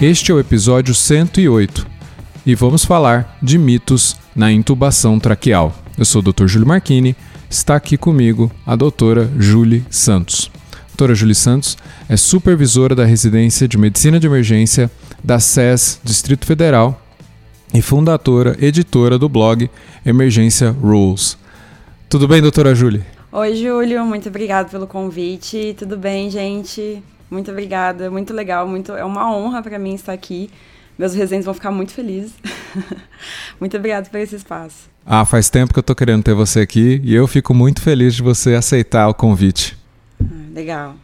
Este é o episódio 108 e vamos falar de mitos na intubação traqueal. Eu sou o Dr. Júlio Marchini, está aqui comigo a doutora Julie Santos. A doutora Julie Santos é supervisora da residência de Medicina de Emergência da SES Distrito Federal e fundadora, editora do blog Emergência Rules. Tudo bem, doutora Julie? Oi, Júlio, muito obrigado pelo convite. Tudo bem, gente? Muito obrigada, muito legal, muito é uma honra para mim estar aqui. Meus resenhos vão ficar muito felizes. muito obrigada por esse espaço. Ah, faz tempo que eu tô querendo ter você aqui e eu fico muito feliz de você aceitar o convite. Ah, legal.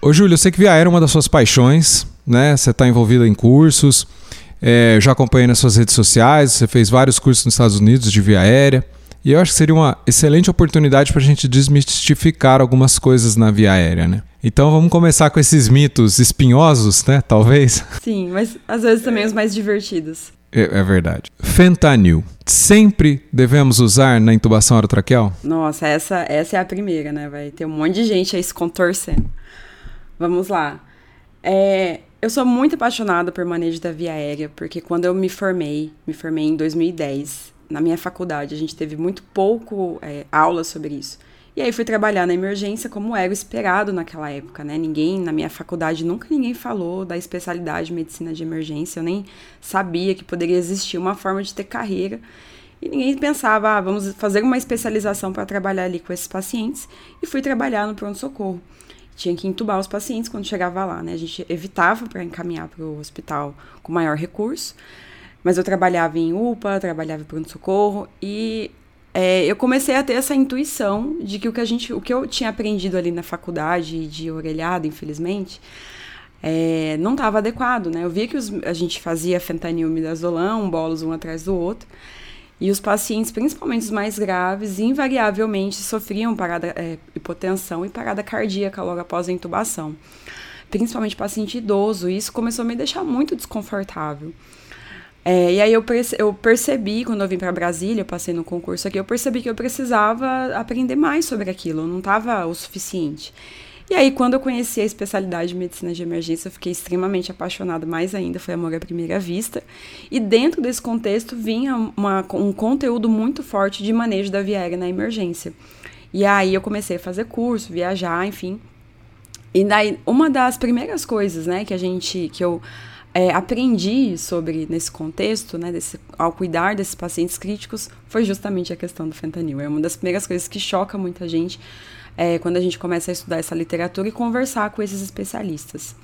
Ô, Júlio, eu sei que via aérea é uma das suas paixões, né? Você está envolvida em cursos. É, já acompanhei nas suas redes sociais, você fez vários cursos nos Estados Unidos de via aérea. E eu acho que seria uma excelente oportunidade para a gente desmistificar algumas coisas na via aérea, né? Então vamos começar com esses mitos espinhosos, né? Talvez. Sim, mas às vezes também os mais divertidos. É, é verdade. Fentanil. Sempre devemos usar na intubação orotraqueal? Nossa, essa, essa é a primeira, né? Vai ter um monte de gente aí se contorcendo. Vamos lá. É, eu sou muito apaixonada por manejo da via aérea, porque quando eu me formei, me formei em 2010, na minha faculdade, a gente teve muito pouco é, aula sobre isso. E aí fui trabalhar na emergência como era esperado naquela época, né? Ninguém, na minha faculdade, nunca ninguém falou da especialidade de medicina de emergência. Eu nem sabia que poderia existir uma forma de ter carreira. E ninguém pensava, ah, vamos fazer uma especialização para trabalhar ali com esses pacientes. E fui trabalhar no pronto-socorro. Tinha que entubar os pacientes quando chegava lá, né? A gente evitava para encaminhar para o hospital com maior recurso. Mas eu trabalhava em UPA, trabalhava em pronto-socorro e é, eu comecei a ter essa intuição de que o que a gente, o que eu tinha aprendido ali na faculdade de orelhada, infelizmente, é, não estava adequado, né? Eu via que os, a gente fazia fentanil, midazolam, bolos um atrás do outro, e os pacientes, principalmente os mais graves, invariavelmente sofriam parada, é, hipotensão e parada cardíaca logo após a intubação. Principalmente paciente idoso, e isso começou a me deixar muito desconfortável. É, e aí eu, perce eu percebi, quando eu vim para Brasília, eu passei no concurso aqui, eu percebi que eu precisava aprender mais sobre aquilo, não estava o suficiente. E aí, quando eu conheci a especialidade de medicina de emergência, eu fiquei extremamente apaixonada mais ainda, foi amor à primeira vista. E dentro desse contexto vinha uma, um conteúdo muito forte de manejo da via aérea na emergência. E aí eu comecei a fazer curso, viajar, enfim. E daí, uma das primeiras coisas, né, que a gente, que eu é, aprendi sobre nesse contexto, né, desse, ao cuidar desses pacientes críticos, foi justamente a questão do fentanil. É uma das primeiras coisas que choca muita gente é, quando a gente começa a estudar essa literatura e conversar com esses especialistas.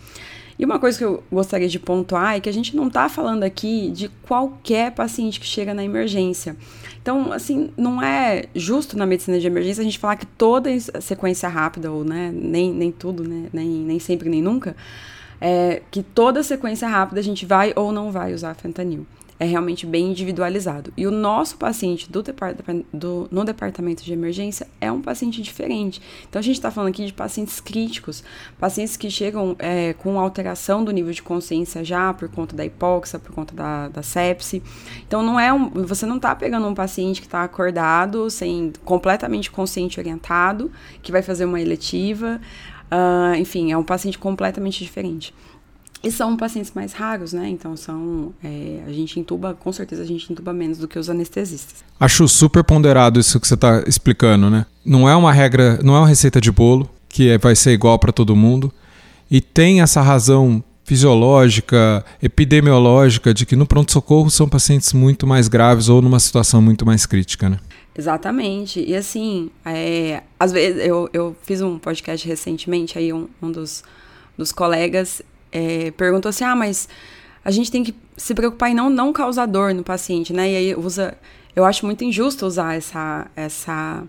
E uma coisa que eu gostaria de pontuar é que a gente não está falando aqui de qualquer paciente que chega na emergência. Então, assim, não é justo na medicina de emergência a gente falar que toda sequência rápida, ou né, nem, nem tudo, né, nem, nem sempre, nem nunca, é, que toda sequência rápida a gente vai ou não vai usar fentanil. É realmente bem individualizado. E o nosso paciente do, do no departamento de emergência é um paciente diferente. Então a gente está falando aqui de pacientes críticos, pacientes que chegam é, com alteração do nível de consciência já por conta da hipóxia, por conta da, da sepse. Então não é um, você não está pegando um paciente que está acordado, sem completamente consciente orientado, que vai fazer uma eletiva. Uh, enfim, é um paciente completamente diferente. E são pacientes mais raros, né? Então são. É, a gente intuba, com certeza a gente intuba menos do que os anestesistas. Acho super ponderado isso que você está explicando, né? Não é uma regra, não é uma receita de bolo que é, vai ser igual para todo mundo. E tem essa razão fisiológica, epidemiológica, de que no pronto-socorro são pacientes muito mais graves ou numa situação muito mais crítica, né? Exatamente. E assim, é, às vezes eu, eu fiz um podcast recentemente, aí um, um dos, dos colegas é, perguntou assim: ah, mas a gente tem que se preocupar em não, não causar dor no paciente, né? E aí usa. Eu acho muito injusto usar essa, essa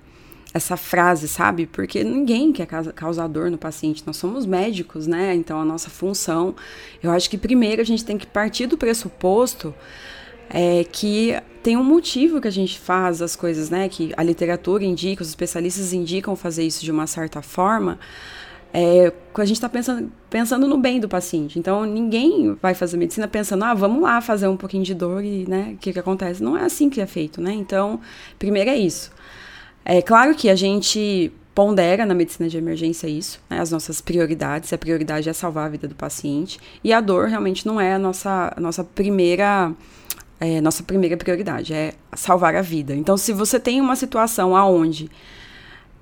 essa frase, sabe? Porque ninguém quer causar dor no paciente, nós somos médicos, né? Então a nossa função, eu acho que primeiro a gente tem que partir do pressuposto é, que tem um motivo que a gente faz as coisas, né? Que a literatura indica, os especialistas indicam fazer isso de uma certa forma. É, a gente está pensando, pensando no bem do paciente. Então, ninguém vai fazer medicina pensando, ah, vamos lá fazer um pouquinho de dor e, né, o que, que acontece? Não é assim que é feito, né? Então, primeiro é isso. É claro que a gente pondera na medicina de emergência isso, né, as nossas prioridades. A prioridade é salvar a vida do paciente. E a dor realmente não é a nossa, a nossa primeira. É, nossa primeira prioridade é salvar a vida. Então, se você tem uma situação aonde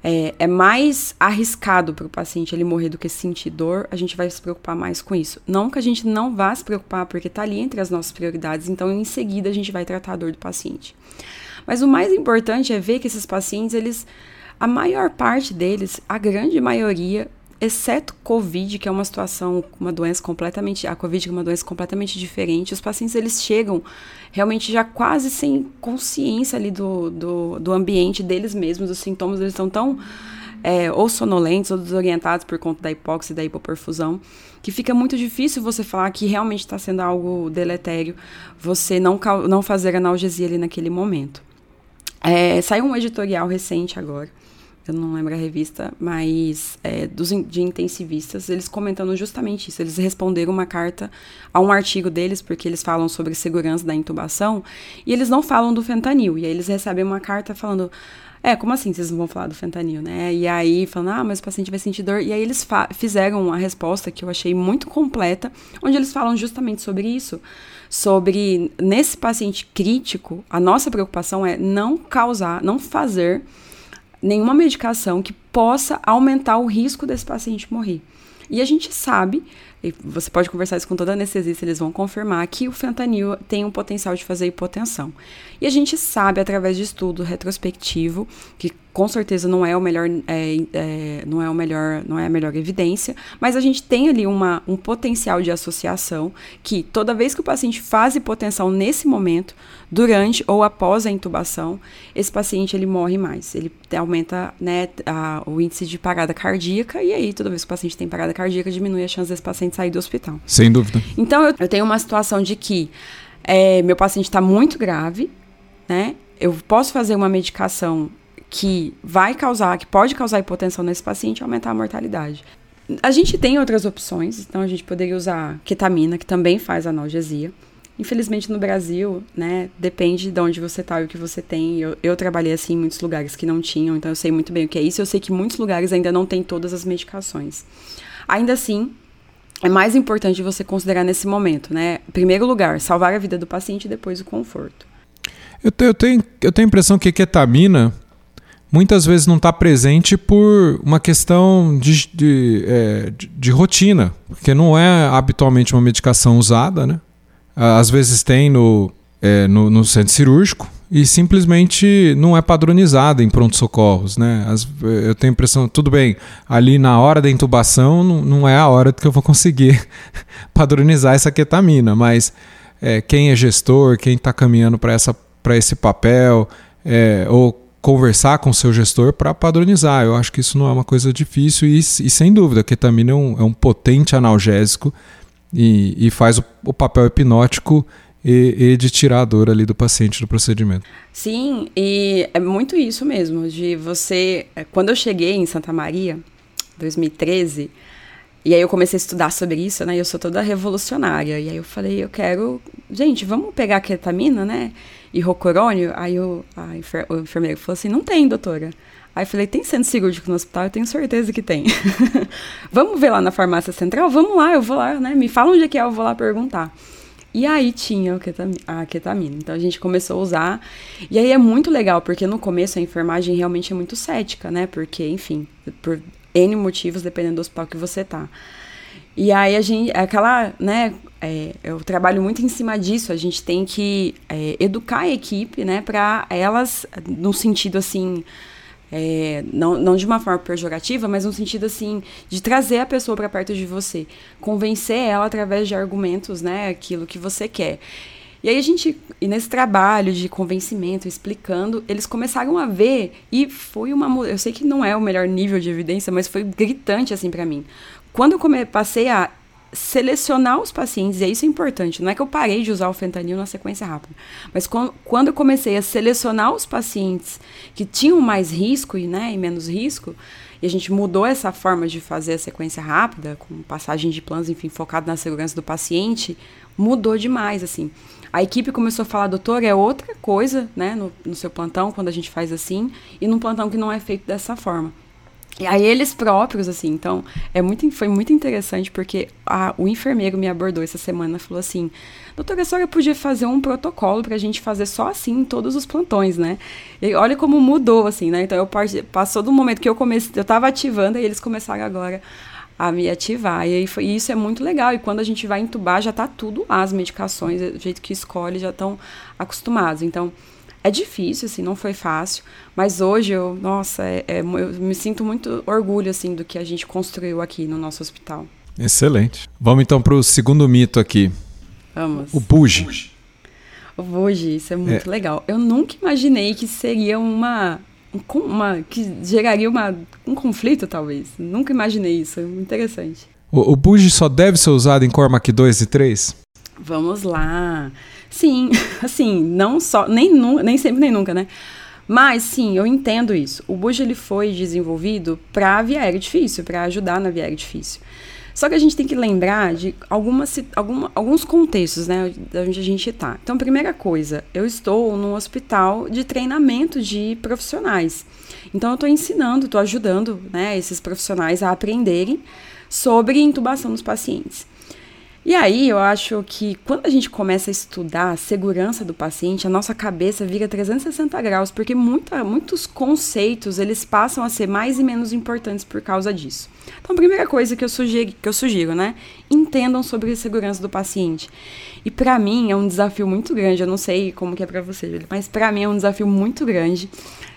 é, é mais arriscado para o paciente ele morrer do que sentir dor, a gente vai se preocupar mais com isso. Não que a gente não vá se preocupar, porque está ali entre as nossas prioridades, então em seguida a gente vai tratar a dor do paciente. Mas o mais importante é ver que esses pacientes, eles, a maior parte deles, a grande maioria, exceto Covid, que é uma situação, uma doença completamente, a Covid é uma doença completamente diferente, os pacientes eles chegam realmente já quase sem consciência ali do, do, do ambiente deles mesmos, os sintomas eles estão tão é, ou sonolentos ou desorientados por conta da hipóxia e da hipoperfusão, que fica muito difícil você falar que realmente está sendo algo deletério, você não, não fazer analgesia ali naquele momento. É, saiu um editorial recente agora, eu não lembro a revista, mas é, dos, de intensivistas, eles comentando justamente isso. Eles responderam uma carta a um artigo deles, porque eles falam sobre segurança da intubação, e eles não falam do fentanil. E aí eles recebem uma carta falando. É, como assim vocês não vão falar do fentanil, né? E aí falando, ah, mas o paciente vai sentir dor. E aí eles fizeram uma resposta que eu achei muito completa, onde eles falam justamente sobre isso sobre nesse paciente crítico, a nossa preocupação é não causar, não fazer nenhuma medicação que possa aumentar o risco desse paciente morrer. E a gente sabe, você pode conversar isso com toda anestesista, eles vão confirmar que o fentanil tem um potencial de fazer hipotensão. E a gente sabe, através de estudo retrospectivo, que com certeza não é o melhor, é, é, não é o melhor, não é a melhor evidência, mas a gente tem ali uma, um potencial de associação que toda vez que o paciente faz hipotensão nesse momento, durante ou após a intubação, esse paciente ele morre mais, ele aumenta né, a, o índice de parada cardíaca e aí toda vez que o paciente tem parada cardíaca diminui a chance desse paciente sair do hospital. Sem dúvida. Então eu, eu tenho uma situação de que é, meu paciente está muito grave, né? Eu posso fazer uma medicação que vai causar, que pode causar hipotensão nesse paciente e aumentar a mortalidade. A gente tem outras opções, então a gente poderia usar ketamina, que também faz analgesia. Infelizmente no Brasil, né, depende de onde você tá e o que você tem. Eu, eu trabalhei assim em muitos lugares que não tinham, então eu sei muito bem o que é isso. Eu sei que muitos lugares ainda não têm todas as medicações. Ainda assim, é mais importante você considerar nesse momento, né? Primeiro lugar, salvar a vida do paciente e depois o conforto. Eu, te, eu, tenho, eu tenho a impressão que ketamina muitas vezes não está presente por uma questão de, de, é, de, de, rotina, porque não é habitualmente uma medicação usada, né? Às vezes tem no, é, no, no, centro cirúrgico e simplesmente não é padronizada em pronto-socorros, né? As, eu tenho a impressão, tudo bem, ali na hora da intubação não, não é a hora que eu vou conseguir padronizar essa ketamina, mas é, quem é gestor, quem está caminhando para esse papel, é, ou conversar com seu gestor para padronizar. Eu acho que isso não é uma coisa difícil e, e sem dúvida, a ketamina é um, é um potente analgésico e, e faz o, o, papel hipnótico e, e, de tirar a dor ali do paciente do procedimento. Sim, e é muito isso mesmo, de você... É, quando eu cheguei em Santa Maria, 2013... E aí eu comecei a estudar sobre isso, né? Eu sou toda revolucionária. E aí eu falei, eu quero... Gente, vamos pegar a ketamina, né? E rocorônio? Aí o, enfer, o enfermeiro falou assim, não tem, doutora. Aí falei, tem centro cirúrgico no hospital? Eu tenho certeza que tem. Vamos ver lá na farmácia central? Vamos lá, eu vou lá, né? Me fala onde é que é, eu vou lá perguntar. E aí tinha a ketamina. Então a gente começou a usar. E aí é muito legal, porque no começo a enfermagem realmente é muito cética, né? Porque, enfim, por N motivos, dependendo do hospital que você tá. E aí a gente, aquela, né, é, eu trabalho muito em cima disso. A gente tem que é, educar a equipe, né, para elas, no sentido assim, é, não, não de uma forma pejorativa, mas no sentido assim, de trazer a pessoa para perto de você, convencer ela através de argumentos, né, aquilo que você quer. E aí a gente, e nesse trabalho de convencimento, explicando, eles começaram a ver e foi uma, eu sei que não é o melhor nível de evidência, mas foi gritante assim para mim. Quando eu passei a selecionar os pacientes, e isso é importante, não é que eu parei de usar o fentanil na sequência rápida, mas quando, quando eu comecei a selecionar os pacientes que tinham mais risco e, né, e menos risco, e a gente mudou essa forma de fazer a sequência rápida, com passagem de planos, enfim, focado na segurança do paciente, mudou demais, assim. A equipe começou a falar, doutor, é outra coisa, né, no, no seu plantão, quando a gente faz assim, e num plantão que não é feito dessa forma. E aí eles próprios, assim, então, é muito, foi muito interessante porque a, o enfermeiro me abordou essa semana e falou assim, doutora, a senhora podia fazer um protocolo pra gente fazer só assim em todos os plantões, né? E olha como mudou, assim, né? Então, eu passou do momento que eu comecei, eu tava ativando e eles começaram agora a me ativar. E foi, isso é muito legal. E quando a gente vai entubar, já tá tudo lá, as medicações, do jeito que escolhe, já estão acostumados. Então, é difícil, assim, não foi fácil, mas hoje eu, nossa, é, é, eu me sinto muito orgulho, assim, do que a gente construiu aqui no nosso hospital. Excelente. Vamos então para o segundo mito aqui. Vamos. O buge. O buge, isso é muito é. legal. Eu nunca imaginei que seria uma, uma que geraria uma, um conflito, talvez. Nunca imaginei isso, é interessante. O, o buge só deve ser usado em Cormac 2 e 3? Vamos lá. Sim, assim, não só, nem, nem sempre nem nunca, né? Mas sim, eu entendo isso. O Bush ele foi desenvolvido para via aérea difícil, para ajudar na via aérea difícil. Só que a gente tem que lembrar de algumas, alguma, alguns contextos, né, de onde a gente está. Então, primeira coisa, eu estou num hospital de treinamento de profissionais. Então, eu estou ensinando, estou ajudando, né, esses profissionais a aprenderem sobre intubação dos pacientes. E aí eu acho que quando a gente começa a estudar a segurança do paciente, a nossa cabeça vira 360 graus, porque muita, muitos conceitos eles passam a ser mais e menos importantes por causa disso. Então, a primeira coisa que eu sugiro, que eu sugiro né? Entendam sobre a segurança do paciente. E para mim é um desafio muito grande, eu não sei como que é para você, mas para mim é um desafio muito grande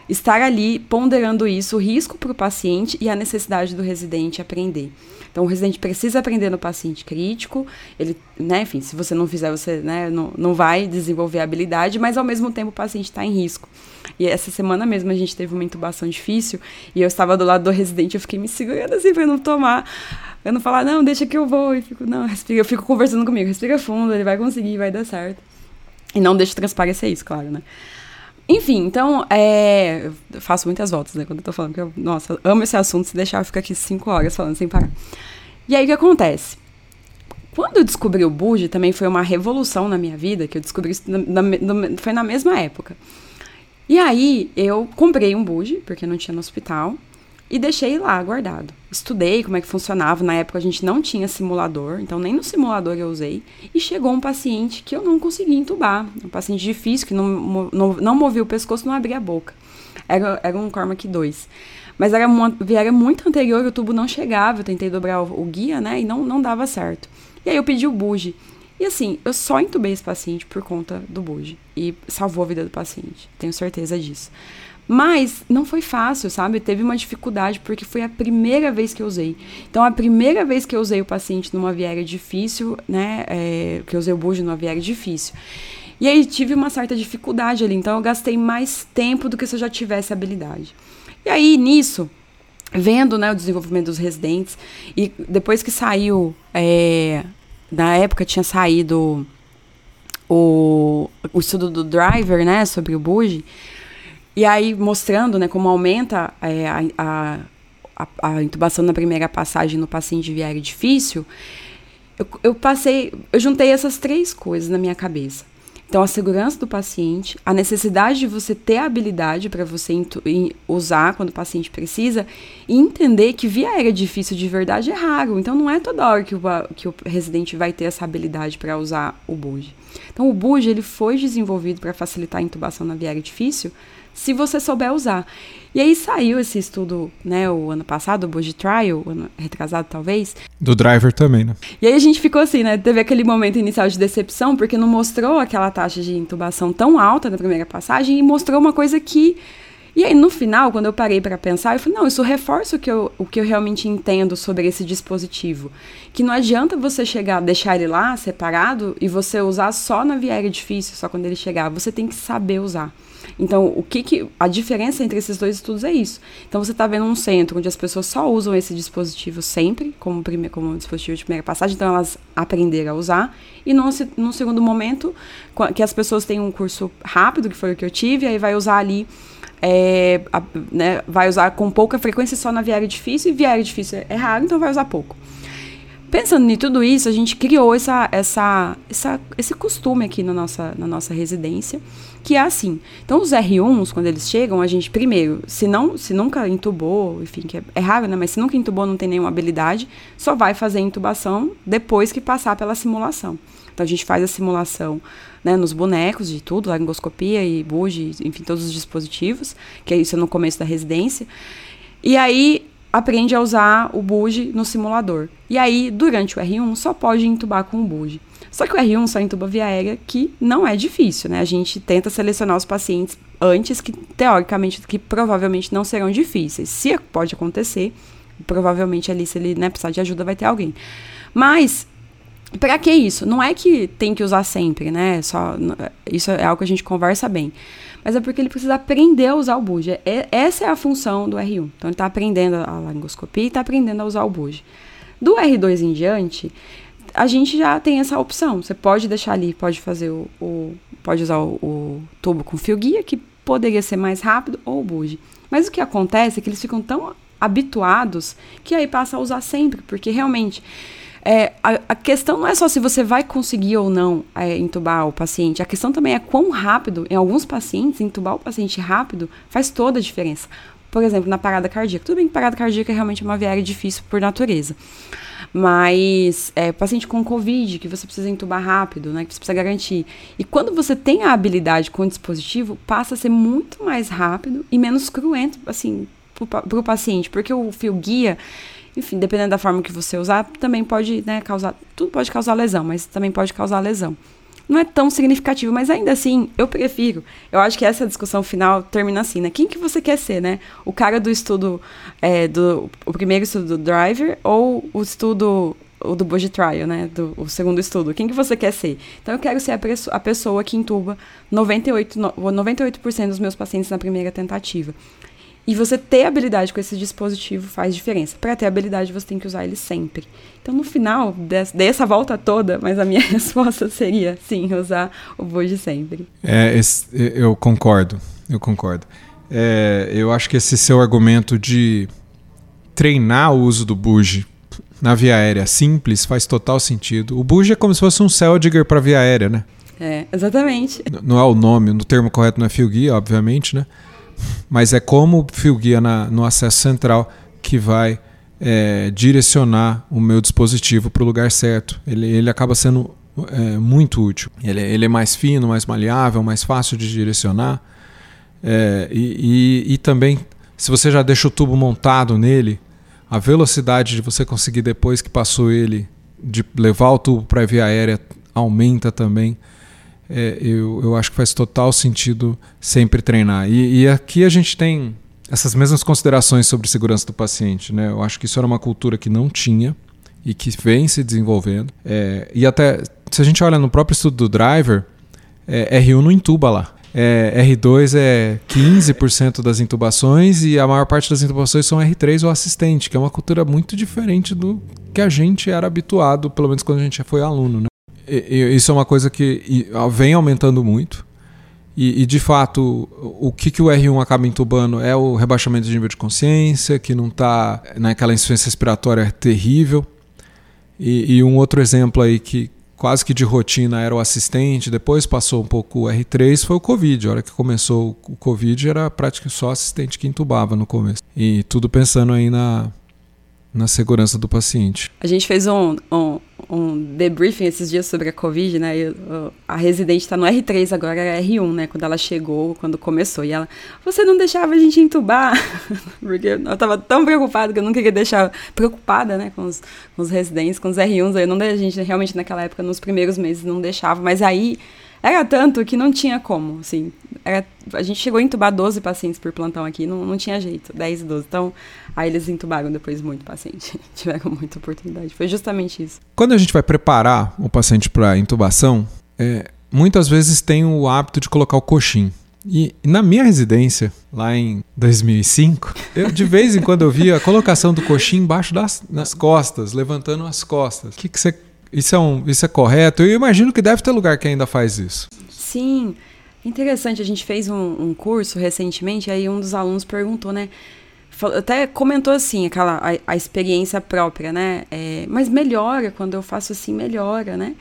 estar ali ponderando isso, o risco para o paciente e a necessidade do residente aprender. Então, o residente precisa aprender no paciente crítico, ele, né, enfim, se você não fizer, você né, não, não vai desenvolver a habilidade, mas ao mesmo tempo o paciente está em risco. E essa semana mesmo a gente teve uma intubação difícil e eu estava do lado do residente, eu fiquei me segurando assim para não tomar, para não falar, não, deixa que eu vou, e fico, não, respira, eu fico conversando comigo, respira fundo, ele vai conseguir, vai dar certo. E não deixa transparecer isso, claro, né? Enfim, então, é, faço muitas voltas, né, quando eu tô falando, porque eu, nossa, amo esse assunto, se deixar eu fico aqui cinco horas falando sem parar. E aí, o que acontece? Quando eu descobri o Buge, também foi uma revolução na minha vida, que eu descobri isso na, na, foi na mesma época. E aí, eu comprei um Buge, porque não tinha no hospital, e deixei lá guardado. Estudei como é que funcionava. Na época a gente não tinha simulador, então nem no simulador eu usei. E chegou um paciente que eu não consegui entubar. Um paciente difícil, que não, não, não movia o pescoço, não abria a boca. Era, era um Cormac 2. Mas era, era muito anterior, o tubo não chegava. Eu tentei dobrar o, o guia, né? E não, não dava certo. E aí eu pedi o buge. E assim, eu só entubei esse paciente por conta do buge. E salvou a vida do paciente. Tenho certeza disso. Mas não foi fácil, sabe? Teve uma dificuldade porque foi a primeira vez que eu usei. Então, a primeira vez que eu usei o paciente numa viária difícil, né? É, que eu usei o bujo numa viária difícil. E aí tive uma certa dificuldade ali. Então, eu gastei mais tempo do que se eu já tivesse habilidade. E aí, nisso, vendo né, o desenvolvimento dos residentes, e depois que saiu, é, na época tinha saído o, o estudo do driver, né, sobre o buge, e aí, mostrando né, como aumenta é, a, a, a, intubação na primeira passagem no paciente viário difícil, eu, eu passei, eu juntei essas três coisas na minha cabeça. Então, a segurança do paciente, a necessidade de você ter a habilidade para você usar quando o paciente precisa, e entender que via aérea difícil de verdade é raro. Então, não é toda hora que o, que o residente vai ter essa habilidade para usar o BUG. Então, o BUG ele foi desenvolvido para facilitar a intubação na via aérea difícil, se você souber usar. E aí saiu esse estudo, né, o ano passado, o Budget Trial, ano retrasado talvez. Do driver também, né? E aí a gente ficou assim, né, teve aquele momento inicial de decepção, porque não mostrou aquela taxa de intubação tão alta na primeira passagem e mostrou uma coisa que E aí, no final, quando eu parei para pensar, eu falei, não, isso reforça o que, eu, o que eu realmente entendo sobre esse dispositivo. Que não adianta você chegar, deixar ele lá, separado, e você usar só na viária difícil, só quando ele chegar. Você tem que saber usar. Então, o que, que a diferença entre esses dois estudos é isso. Então, você está vendo um centro onde as pessoas só usam esse dispositivo sempre, como, prime, como dispositivo de primeira passagem, então elas aprenderam a usar. E num, num segundo momento, que as pessoas têm um curso rápido, que foi o que eu tive, aí vai usar ali é, a, né, vai usar com pouca frequência só na viária difícil, e viária difícil é raro, então vai usar pouco. Pensando em tudo isso, a gente criou essa, essa, essa, esse costume aqui na nossa, na nossa residência, que é assim. Então, os R1s, quando eles chegam, a gente, primeiro, se, não, se nunca intubou, enfim, que é, é raro, né? Mas se nunca intubou, não tem nenhuma habilidade, só vai fazer intubação depois que passar pela simulação. Então, a gente faz a simulação né, nos bonecos de tudo, laringoscopia e buge, enfim, todos os dispositivos, que é isso no começo da residência. E aí, aprende a usar o buge no simulador. E aí, durante o R1, só pode intubar com o buge. Só que o R1 só intuba via aérea, que não é difícil, né? A gente tenta selecionar os pacientes antes que, teoricamente, que provavelmente não serão difíceis. Se pode acontecer, provavelmente ali, se ele né, precisar de ajuda, vai ter alguém. Mas, para que isso? Não é que tem que usar sempre, né? Só, isso é algo que a gente conversa bem mas é porque ele precisa aprender a usar o buge. É, essa é a função do R1. Então, ele está aprendendo a laringoscopia e está aprendendo a usar o buge. Do R2 em diante, a gente já tem essa opção. Você pode deixar ali, pode fazer o, o pode usar o, o, tubo com fio guia, que poderia ser mais rápido, ou o buge. Mas o que acontece é que eles ficam tão habituados que aí passa a usar sempre, porque realmente é, a, a, questão não é só se você vai conseguir ou não é, entubar o paciente, a questão também é quão rápido, em alguns pacientes, entubar o paciente rápido faz toda a diferença. Por exemplo, na parada cardíaca. Tudo bem que parada cardíaca é realmente uma viária difícil por natureza. Mas é, paciente com Covid, que você precisa entubar rápido, né? Que você precisa garantir. E quando você tem a habilidade com o dispositivo, passa a ser muito mais rápido e menos cruento, assim, para o paciente. Porque o fio guia, enfim, dependendo da forma que você usar, também pode né, causar. Tudo pode causar lesão, mas também pode causar lesão. Não é tão significativo, mas ainda assim, eu prefiro. Eu acho que essa discussão final termina assim, né? Quem que você quer ser, né? O cara do estudo, é, do, o primeiro estudo do driver ou o estudo o do Budget Trial, né? Do, o segundo estudo. Quem que você quer ser? Então, eu quero ser a, a pessoa que intuba 98, 98% dos meus pacientes na primeira tentativa. E você ter habilidade com esse dispositivo faz diferença. Para ter habilidade, você tem que usar ele sempre. Então, no final dessa, dessa volta toda, mas a minha resposta seria sim, usar o Buge sempre. É, esse, eu concordo, eu concordo. É, eu acho que esse seu argumento de treinar o uso do Buge na via aérea simples faz total sentido. O Buge é como se fosse um Celdiger para via aérea, né? É, exatamente. Não é o nome, no termo correto não é fio guia, obviamente, né? Mas é como fio guia na, no acesso central que vai é, direcionar o meu dispositivo para o lugar certo. Ele, ele acaba sendo é, muito útil. Ele, ele, é mais fino, mais maleável, mais fácil de direcionar. É, e, e, e, também, se você já deixa o tubo montado nele, a velocidade de você conseguir, depois que passou ele, de levar o tubo para a via aérea aumenta também é, eu, eu acho que faz total sentido sempre treinar. E, e, aqui a gente tem essas mesmas considerações sobre segurança do paciente. Né? Eu acho que isso era uma cultura que não tinha e que vem se desenvolvendo. É, e até, se a gente olha no próprio estudo do driver, é, R1 não intuba lá. É, R2 é 15% das intubações e a maior parte das intubações são R3 ou assistente, que é uma cultura muito diferente do que a gente era habituado, pelo menos quando a gente foi aluno. Né? Isso é uma coisa que vem aumentando muito. E, e, de fato, o que, que o R1 acaba entubando é o rebaixamento de nível de consciência, que não está naquela insuficiência respiratória terrível. E, e, um outro exemplo aí que quase que de rotina era o assistente, depois passou um pouco o R3, foi o Covid. A hora que começou o Covid era praticamente só assistente que entubava no começo. E tudo pensando aí na, na segurança do paciente. A gente fez um, um, um debriefing esses dias sobre a Covid, né? E, a residente está no R3 agora, era R1, né? Quando ela chegou, quando começou. E ela, você não deixava a gente entubar? Porque eu estava tão preocupada que eu não queria deixar. Preocupada, né? Com os, com os residentes, com os R1s. Aí não, a gente realmente naquela época, nos primeiros meses, não deixava. Mas aí era tanto que não tinha como, assim. Era, a gente chegou a entubar 12 pacientes por plantão aqui, não, não tinha jeito, 10 e 12. Então, aí eles entubaram depois muito paciente, tiveram muita oportunidade. Foi justamente isso. Quando a gente vai preparar o paciente para intubação, é, muitas vezes tem o hábito de colocar o coxim. E na minha residência, lá em 2005, eu, de vez em quando eu via a colocação do coxim embaixo das, das costas, levantando as costas. O que, que você isso é, um, isso é correto? Eu imagino que deve ter lugar que ainda faz isso. Sim. Interessante, a gente fez um, um curso recentemente, aí um dos alunos perguntou, né? Até comentou assim, aquela a, a experiência própria, né? É, mas melhora, quando eu faço assim, melhora, né?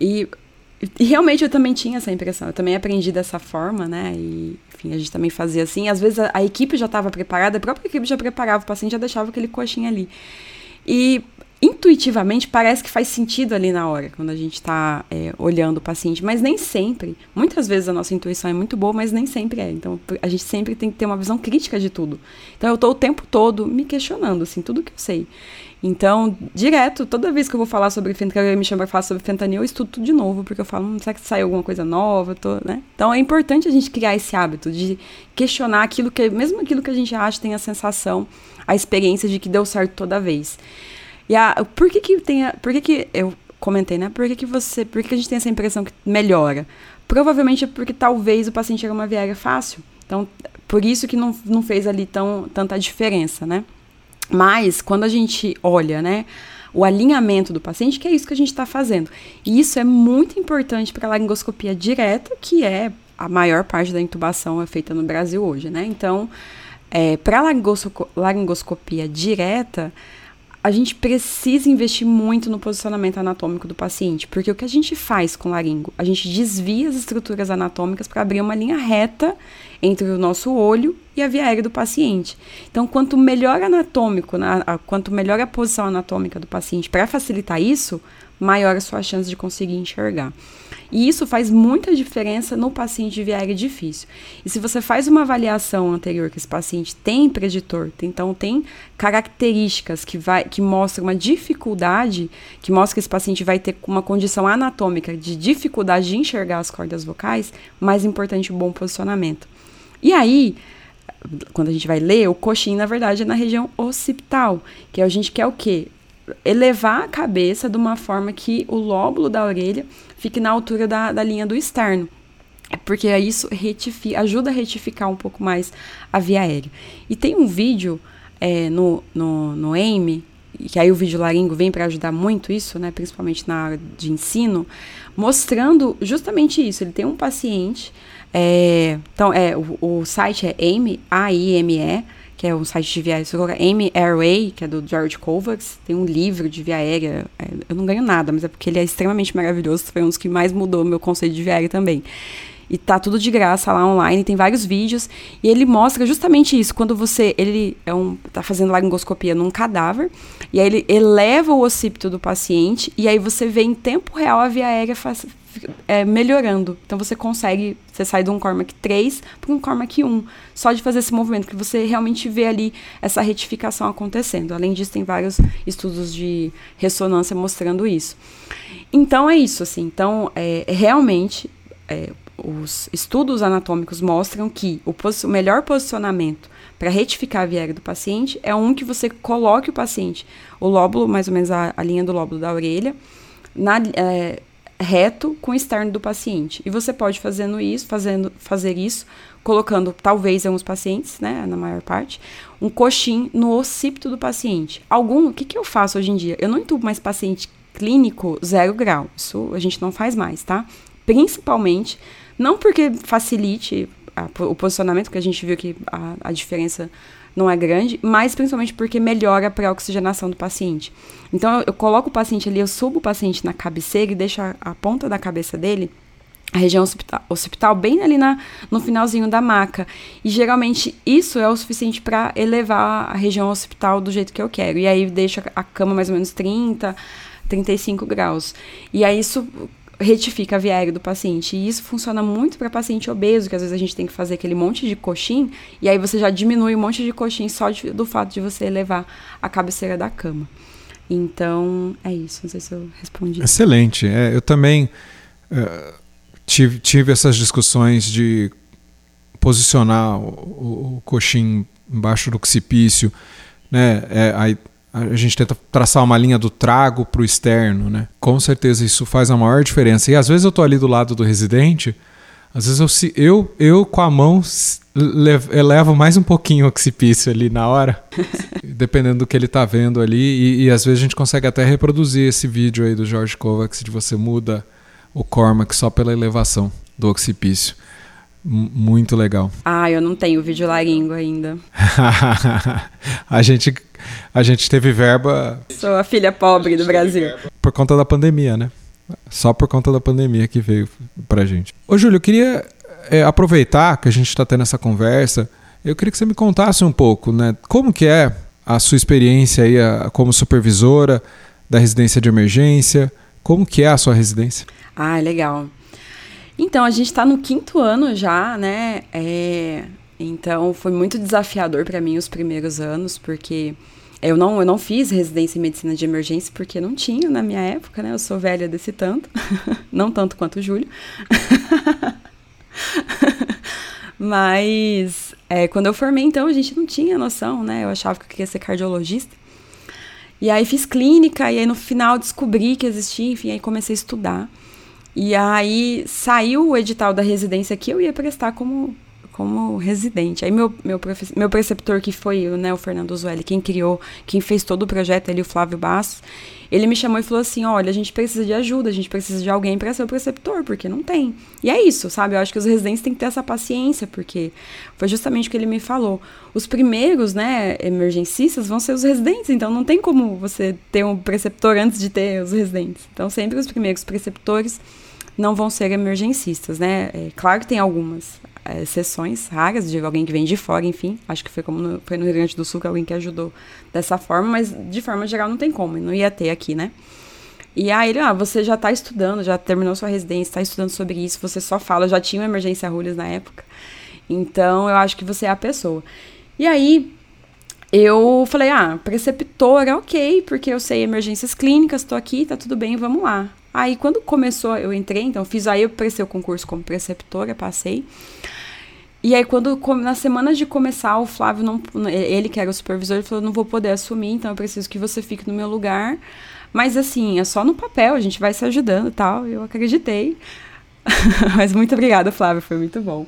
E, e, realmente eu também tinha essa impressão. Eu também aprendi dessa forma, né? E, enfim, a gente também fazia assim. Às vezes a, a equipe já estava preparada, a própria equipe já preparava, o paciente já deixava aquele coxinha ali. E intuitivamente parece que faz sentido ali na hora, quando a gente está é, olhando o paciente, mas nem sempre. Muitas vezes a nossa intuição é muito boa, mas nem sempre é. Então a gente sempre tem que ter uma visão crítica de tudo. Então eu estou o tempo todo me questionando, assim, tudo que eu sei. Então, direto, toda vez que eu vou falar sobre fentanil, me chamo para falar sobre fentanil, eu estudo tudo de novo, porque eu falo, hum, será que saiu alguma coisa nova? Tô, né? Então é importante a gente criar esse hábito de questionar aquilo que, mesmo aquilo que a gente acha, tem a sensação, a experiência de que deu certo toda vez. E a, por que que tem, a, por que que eu comentei, né? Por que que você, por que, que a gente tem essa impressão que melhora? Provavelmente é porque talvez o paciente era uma viária fácil. Então, por isso que não, não fez ali tão, tanta diferença, né? Mas, quando a gente olha, né, o alinhamento do paciente, que é isso que a gente está fazendo. E isso é muito importante para a laringoscopia direta, que é a maior parte da intubação é feita no Brasil hoje, né? Então, é, para a laringoscopia direta, a gente precisa investir muito no posicionamento anatômico do paciente, porque o que a gente faz com o laringo? A gente desvia as estruturas anatômicas para abrir uma linha reta entre o nosso olho e a via aérea do paciente. Então, quanto melhor anatômico, quanto melhor a posição anatômica do paciente, para facilitar isso, maior a sua chance de conseguir enxergar. E isso faz muita diferença no paciente de viária difícil. E se você faz uma avaliação anterior que esse paciente tem preditor, então tem características que, vai, que mostram uma dificuldade, que mostra que esse paciente vai ter uma condição anatômica de dificuldade de enxergar as cordas vocais, mais importante o bom posicionamento. E aí, quando a gente vai ler, o coxim, na verdade, é na região occipital, que a gente quer o quê? Elevar a cabeça de uma forma que o lóbulo da orelha fique na altura da, da linha do externo. Porque isso retifica, ajuda a retificar um pouco mais a via aérea. E tem um vídeo é, no, no, no AIME, que aí o vídeo laringo vem para ajudar muito isso, né, principalmente na área de ensino, mostrando justamente isso. Ele tem um paciente, é, então é, o, o site é AIME, A-I-M-E, que é um site de via aérea. Você coloca Amy Airway, que é do George Kovacs, tem um livro de via aérea. Eu não ganho nada, mas é porque ele é extremamente maravilhoso. Foi um dos que mais mudou meu conceito de via aérea também. E tá tudo de graça lá online, tem vários vídeos. E ele mostra justamente isso. Quando você. Ele é um, tá fazendo laringoscopia num cadáver. E aí ele eleva o occipito do paciente. E aí você vê em tempo real a via aérea é, melhorando. Então você consegue. Você sai de um Cormac 3 para um Cormac 1. Só de fazer esse movimento, que você realmente vê ali essa retificação acontecendo. Além disso, tem vários estudos de ressonância mostrando isso. Então é isso, assim. Então, é, realmente. É, os estudos anatômicos mostram que o, o melhor posicionamento para retificar a viária do paciente é um que você coloque o paciente, o lóbulo, mais ou menos a, a linha do lóbulo da orelha, na, é, reto com o externo do paciente. E você pode fazendo isso, fazendo, fazer isso, colocando, talvez em alguns pacientes, né, na maior parte, um coxim no occipito do paciente. Algum, o que, que eu faço hoje em dia? Eu não entubo mais paciente clínico zero grau. Isso a gente não faz mais, tá? Principalmente não porque facilite a, o posicionamento, que a gente viu que a, a diferença não é grande, mas principalmente porque melhora a pré-oxigenação do paciente. Então, eu, eu, coloco o paciente ali, eu subo o paciente na cabeceira e deixo a, a ponta da cabeça dele, a região occipital bem ali na, no finalzinho da maca. E geralmente isso é o suficiente para elevar a região occipital do jeito que eu quero. E aí deixa a cama mais ou menos 30, 35 graus. E aí isso retifica a via aérea do paciente. E isso funciona muito para paciente obeso, que às vezes a gente tem que fazer aquele monte de coxim, e aí você já diminui um monte de coxim só de, do fato de você levar a cabeceira da cama. Então, é isso. Não sei se eu respondi. Excelente. É, eu também uh, tive, tive essas discussões de posicionar o, o, o coxim embaixo do occipício, né? É, aí a gente tenta traçar uma linha do trago para o externo, né? Com certeza isso faz a maior diferença. E às vezes eu tô ali do lado do residente, às vezes eu, eu, eu com a mão elevo mais um pouquinho o occipício ali na hora, dependendo do que ele tá vendo ali. E, e, às vezes a gente consegue até reproduzir esse vídeo aí do George Kovacs de você muda o Cormac só pela elevação do occipício. Muito legal. Ah, eu não tenho vídeo laringo ainda. a gente a gente teve verba. Sou a filha pobre do Brasil. Por conta da pandemia, né? Só por conta da pandemia que veio pra gente. Ô, Júlio, eu queria é, aproveitar que a gente está tendo essa conversa. Eu queria que você me contasse um pouco, né? Como que é a sua experiência aí a, como supervisora da residência de emergência? Como que é a sua residência? Ah, legal. Então, a gente está no quinto ano já, né? É, então, foi muito desafiador para mim os primeiros anos, porque eu não, eu não fiz residência em medicina de emergência, porque não tinha na minha época, né? Eu sou velha desse tanto, não tanto quanto o Júlio. Mas, é, quando eu formei, então, a gente não tinha noção, né? Eu achava que eu queria ser cardiologista. E aí fiz clínica, e aí no final descobri que existia, enfim, aí comecei a estudar. E aí saiu o edital da residência que eu ia prestar como, como residente. Aí meu, meu, meu preceptor, que foi né, o Fernando Zueli, quem criou, quem fez todo o projeto, ele, o Flávio Bastos, ele me chamou e falou assim: olha, a gente precisa de ajuda, a gente precisa de alguém para ser o preceptor, porque não tem. E é isso, sabe? Eu acho que os residentes têm que ter essa paciência, porque foi justamente o que ele me falou. Os primeiros, né, emergencistas vão ser os residentes, então não tem como você ter um preceptor antes de ter os residentes. Então, sempre os primeiros preceptores não vão ser emergencistas, né? É, claro que tem algumas é, exceções raras de alguém que vem de fora, enfim. Acho que foi como no, foi no Rio Grande do Sul que alguém que ajudou dessa forma, mas de forma geral não tem como, não ia ter aqui, né? E aí ele, ah, você já está estudando, já terminou sua residência, está estudando sobre isso, você só fala, já tinha uma emergência Rules na época. Então eu acho que você é a pessoa. E aí eu falei, ah, preceptora, ok, porque eu sei emergências clínicas, estou aqui, tá tudo bem, vamos lá. Aí quando começou, eu entrei, então fiz aí eu prestei o concurso como preceptora, passei. E aí quando na semana de começar, o Flávio não ele que era o supervisor, ele falou: "Não vou poder assumir, então eu preciso que você fique no meu lugar". Mas assim, é só no papel, a gente vai se ajudando, tal. Eu acreditei. Mas muito obrigada, Flávio, foi muito bom.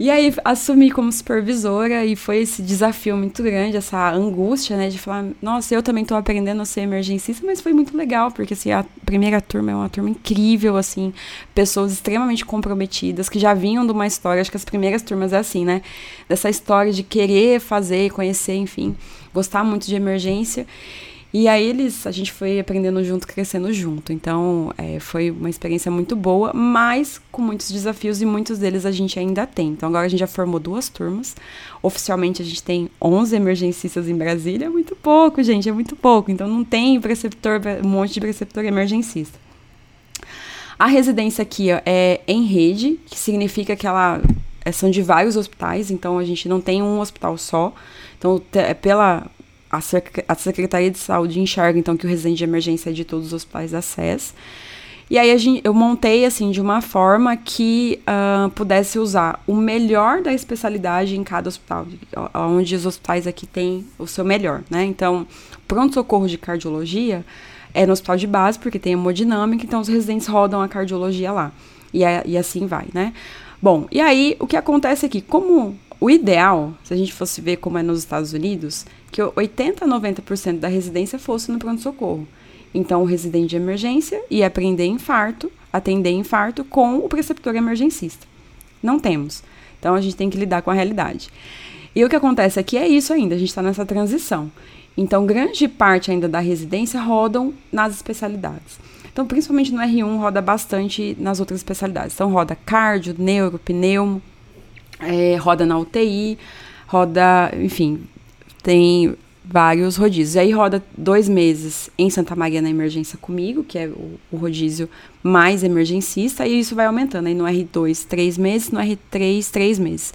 E aí assumi como supervisora e foi esse desafio muito grande, essa angústia, né, de falar, nossa, eu também estou aprendendo a ser emergencista, mas foi muito legal, porque assim, a primeira turma é uma turma incrível, assim, pessoas extremamente comprometidas, que já vinham de uma história, acho que as primeiras turmas é assim, né, dessa história de querer fazer, conhecer, enfim, gostar muito de emergência. E aí eles, a gente foi aprendendo junto, crescendo junto. Então, é, foi uma experiência muito boa, mas com muitos desafios e muitos deles a gente ainda tem. Então, agora a gente já formou duas turmas. Oficialmente a gente tem 11 emergencistas em Brasília, é muito pouco, gente, é muito pouco. Então, não tem preceptor, um monte de preceptor emergencista. A residência aqui ó, é em rede, que significa que ela é, são de vários hospitais, então a gente não tem um hospital só. Então, é pela a, Sec a Secretaria de Saúde enxerga, então, que o residente de emergência é de todos os hospitais da SES. E aí gente, eu montei, assim, de uma forma que uh, pudesse usar o melhor da especialidade em cada hospital, onde os hospitais aqui têm o seu melhor, né? Então, pronto-socorro de cardiologia é no hospital de base, porque tem hemodinâmica, então os residentes rodam a cardiologia lá. E, é, e assim vai, né? Bom, e aí o que acontece aqui, como o ideal, se a gente fosse ver como é nos Estados Unidos, que 80 a 90% da residência fosse no pronto-socorro. Então, o residente de emergência ia aprender infarto, atender infarto com o preceptor emergencista. Não temos. Então, a gente tem que lidar com a realidade. E o que acontece aqui é isso ainda, a gente está nessa transição. Então, grande parte ainda da residência rodam nas especialidades. Então, principalmente no R1, roda bastante nas outras especialidades. Então, roda cardio, neuro, pneumo, é, roda na UTI, roda, enfim, tem vários rodízios. Aí roda dois meses em Santa Maria na emergência comigo, que é o, o rodízio mais emergencista, e isso vai aumentando. Aí no R2, três meses, no R3, três meses.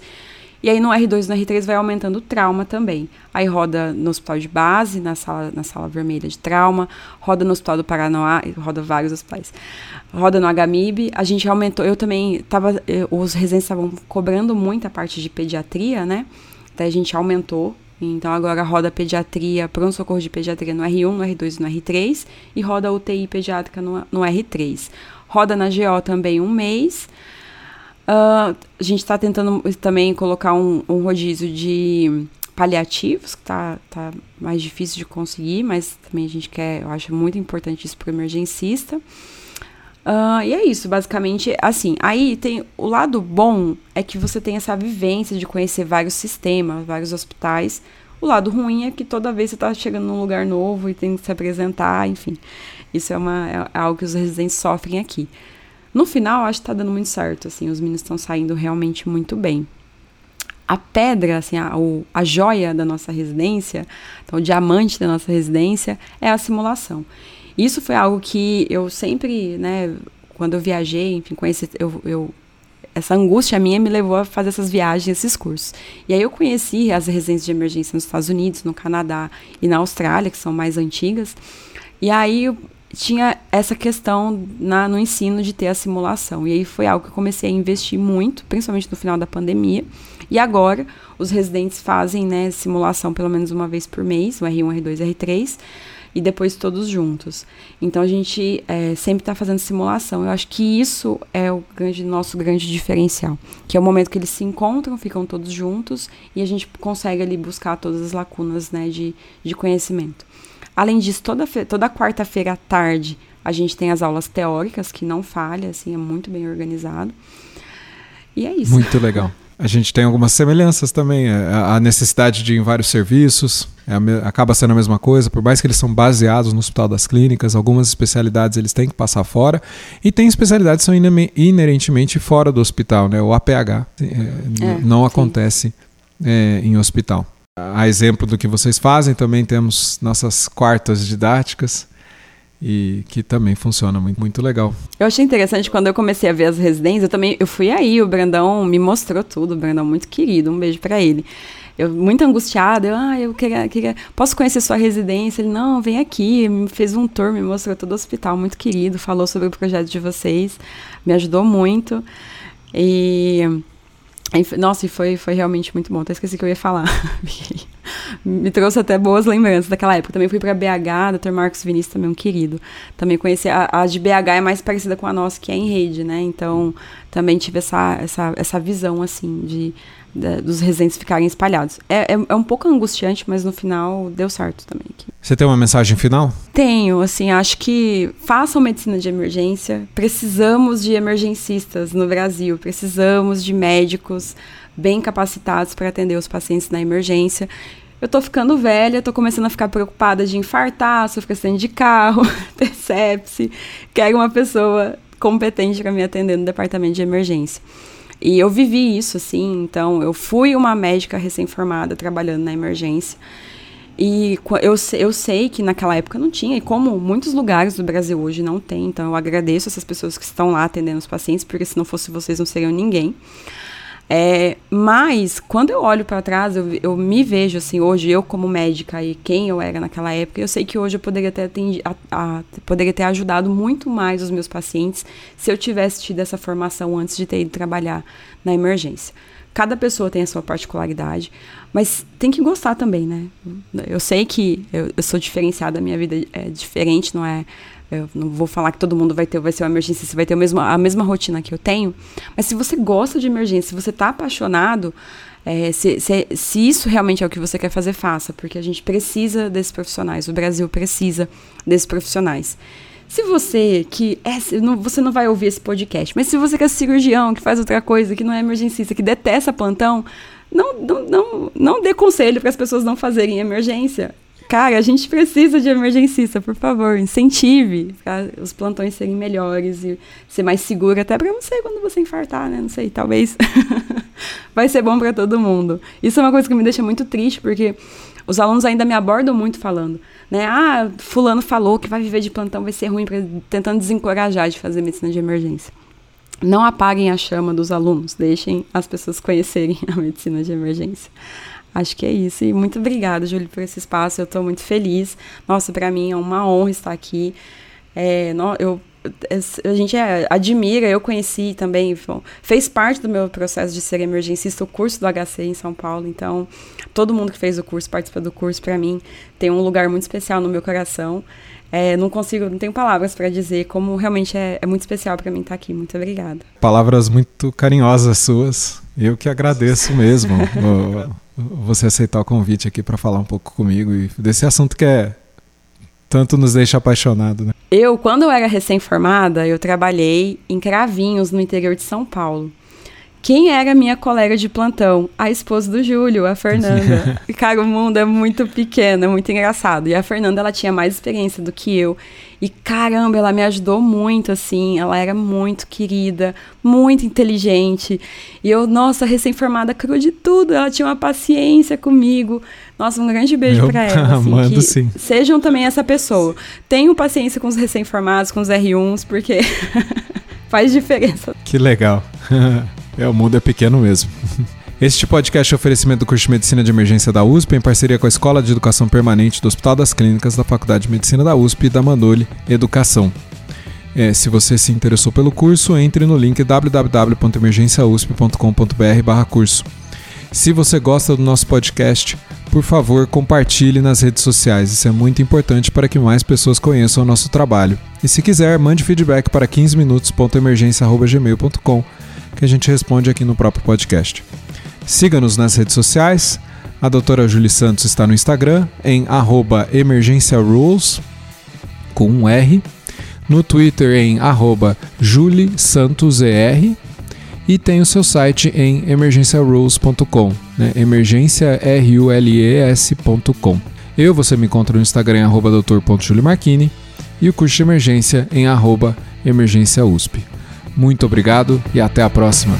E aí no R2 e no R3 vai aumentando o trauma também. Aí roda no hospital de base, na sala, na sala vermelha de trauma, roda no hospital do Paranoá, roda vários hospitais. Roda no HMIB. A gente aumentou, eu também tava, eh, os residentes estavam cobrando muito a parte de pediatria, né? Daí a gente aumentou então agora roda pediatria, pronto-socorro de pediatria no R1, no R2 e no R3, e roda UTI pediátrica no, no R3. Roda na GO também um mês. Uh, a gente está tentando também colocar um, um, rodízio de paliativos, que tá, tá mais difícil de conseguir, mas também a gente quer, eu acho muito importante isso para o emergencista. Uh, e é isso, basicamente, assim, aí tem o lado bom é que você tem essa vivência de conhecer vários sistemas, vários hospitais. O lado ruim é que toda vez você está chegando num lugar novo e tem que se apresentar, enfim. Isso é, uma, é algo que os residentes sofrem aqui. No final, acho que está dando muito certo, assim, os meninos estão saindo realmente muito bem. A pedra, assim, a, o, a joia da nossa residência, então o diamante da nossa residência é a simulação. Isso foi algo que eu sempre, né, quando eu viajei, enfim, conheci, eu, eu essa angústia minha me levou a fazer essas viagens, esses cursos. E aí eu conheci as residências de emergência nos Estados Unidos, no Canadá e na Austrália, que são mais antigas. E aí tinha essa questão na, no ensino de ter a simulação. E aí foi algo que eu comecei a investir muito, principalmente no final da pandemia. E agora os residentes fazem né, simulação pelo menos uma vez por mês, o R1, R2, R3 e depois todos juntos. Então a gente é, sempre está fazendo simulação. Eu acho que isso é o grande, nosso grande diferencial, que é o momento que eles se encontram, ficam todos juntos e a gente consegue ali buscar todas as lacunas né, de, de conhecimento. Além disso, toda, toda quarta-feira à tarde a gente tem as aulas teóricas, que não falha, assim, é muito bem organizado. E é isso. Muito legal. A gente tem algumas semelhanças também. É, a necessidade de ir em vários serviços é acaba sendo a mesma coisa, por mais que eles são baseados no Hospital das Clínicas, algumas especialidades eles têm que passar fora. E tem especialidades que são inerentemente fora do hospital, né? O APH é, é, não sim. acontece é, em hospital. A exemplo do que vocês fazem, também temos nossas quartas didáticas e que também funciona muito, muito legal. Eu achei interessante quando eu comecei a ver as residências, eu também eu fui aí, o Brandão me mostrou tudo, o Brandão muito querido, um beijo para ele. Eu muito angustiada, eu, ah, eu queria, queria, posso conhecer sua residência? Ele, não, vem aqui, me fez um tour, me mostrou todo o hospital, muito querido, falou sobre o projeto de vocês, me ajudou muito. E nossa, e foi, foi realmente muito bom. Até esqueci que eu ia falar. Me trouxe até boas lembranças daquela época. Também fui para BH, Dr. Marcos Vinícius também um querido. Também conheci a, a, de BH é mais parecida com a nossa, que é em rede, né? Então, também tive essa, essa, essa visão assim de dos residentes ficarem espalhados. É, é, é, um pouco angustiante, mas no final deu certo também. Você tem uma mensagem final? Tenho, assim, acho que façam medicina de emergência. Precisamos de emergencistas no Brasil, precisamos de médicos bem capacitados para atender os pacientes na emergência. Eu tô ficando velha, tô começando a ficar preocupada de infartar, sofrer acidente de carro, ter sepse. Quero uma pessoa competente para me atender no departamento de emergência. E eu vivi isso, assim, então eu fui uma médica recém-formada trabalhando na emergência. E eu, eu sei que naquela época não tinha, e como muitos lugares do Brasil hoje não tem, então eu agradeço essas pessoas que estão lá atendendo os pacientes, porque se não fosse vocês não seriam ninguém. É, mas, quando eu olho para trás, eu, eu, me vejo assim, hoje, eu como médica e quem eu era naquela época, eu sei que hoje eu poderia ter, atendi, a, a, poderia ter ajudado muito mais os meus pacientes se eu tivesse tido essa formação antes de ter ido trabalhar na emergência. Cada pessoa tem a sua particularidade, mas tem que gostar também, né? Eu sei que eu, eu sou diferenciada, a minha vida é diferente, não é eu não vou falar que todo mundo vai ter, vai ser uma emergência, você vai ter a mesma, a mesma rotina que eu tenho. Mas se você gosta de emergência, se você está apaixonado, é, se, se, se, isso realmente é o que você quer fazer, faça, porque a gente precisa desses profissionais, o Brasil precisa desses profissionais. Se você que é, você não vai ouvir esse podcast, mas se você que é cirurgião, que faz outra coisa, que não é emergencista, que detesta plantão, não, não, não, não dê conselho para as pessoas não fazerem emergência. Cara, a gente precisa de emergencista, por favor, incentive os plantões serem melhores e ser mais seguro, até para você quando você infartar, né? Não sei, talvez vai ser bom para todo mundo. Isso é uma coisa que me deixa muito triste, porque os alunos ainda me abordam muito falando, né? Ah, fulano falou que vai viver de plantão vai ser ruim, pra, tentando desencorajar de fazer medicina de emergência. não apaguem a chama dos alunos, deixem as pessoas conhecerem a medicina de emergência. Acho que é isso. E muito obrigada, Júlio, por esse espaço. Eu estou muito feliz. Nossa, para mim é uma honra estar aqui. É, eu, a gente é, admira, eu conheci também, fez parte do meu processo de ser emergencista, o curso do HC em São Paulo. Então, todo mundo que fez o curso, participa do curso, para mim, tem um lugar muito especial no meu coração. É, não consigo, não tenho palavras para dizer como realmente é, é muito especial para mim estar aqui. Muito obrigada. Palavras muito carinhosas suas. Eu que agradeço mesmo você aceitar o convite aqui para falar um pouco comigo e desse assunto que é tanto nos deixa apaixonado, né? Eu, quando eu era recém-formada, eu trabalhei em Cravinhos, no interior de São Paulo. Quem era minha colega de plantão? A esposa do Júlio, a Fernanda. e, cara, o mundo é muito pequeno, é muito engraçado. E a Fernanda, ela tinha mais experiência do que eu. E caramba, ela me ajudou muito, assim. Ela era muito querida, muito inteligente. E eu, nossa, recém-formada, crua de tudo. Ela tinha uma paciência comigo. Nossa, um grande beijo para ela. Assim, mando, sim. Sejam também essa pessoa. Tenham paciência com os recém-formados, com os R1s, porque faz diferença. Que legal. É, o mundo é pequeno mesmo. Este podcast é oferecimento do curso de Medicina de Emergência da USP, em parceria com a Escola de Educação Permanente do Hospital das Clínicas da Faculdade de Medicina da USP e da Mandoli Educação. É, se você se interessou pelo curso, entre no link www.emergenciausp.com.br curso. Se você gosta do nosso podcast, por favor, compartilhe nas redes sociais. Isso é muito importante para que mais pessoas conheçam o nosso trabalho. E se quiser, mande feedback para 15minutos.emergência.gmail.com que a gente responde aqui no próprio podcast. Siga-nos nas redes sociais. A doutora Julie Santos está no Instagram em emergenciarules com um R. No Twitter em arroba juliesantosr e tem o seu site em emergenciarules.com, né? emergenciarules.com. Eu, você me encontra no Instagram em arroba doutor.julimarquini e o curso de emergência em arroba emergênciausp. Muito obrigado e até a próxima.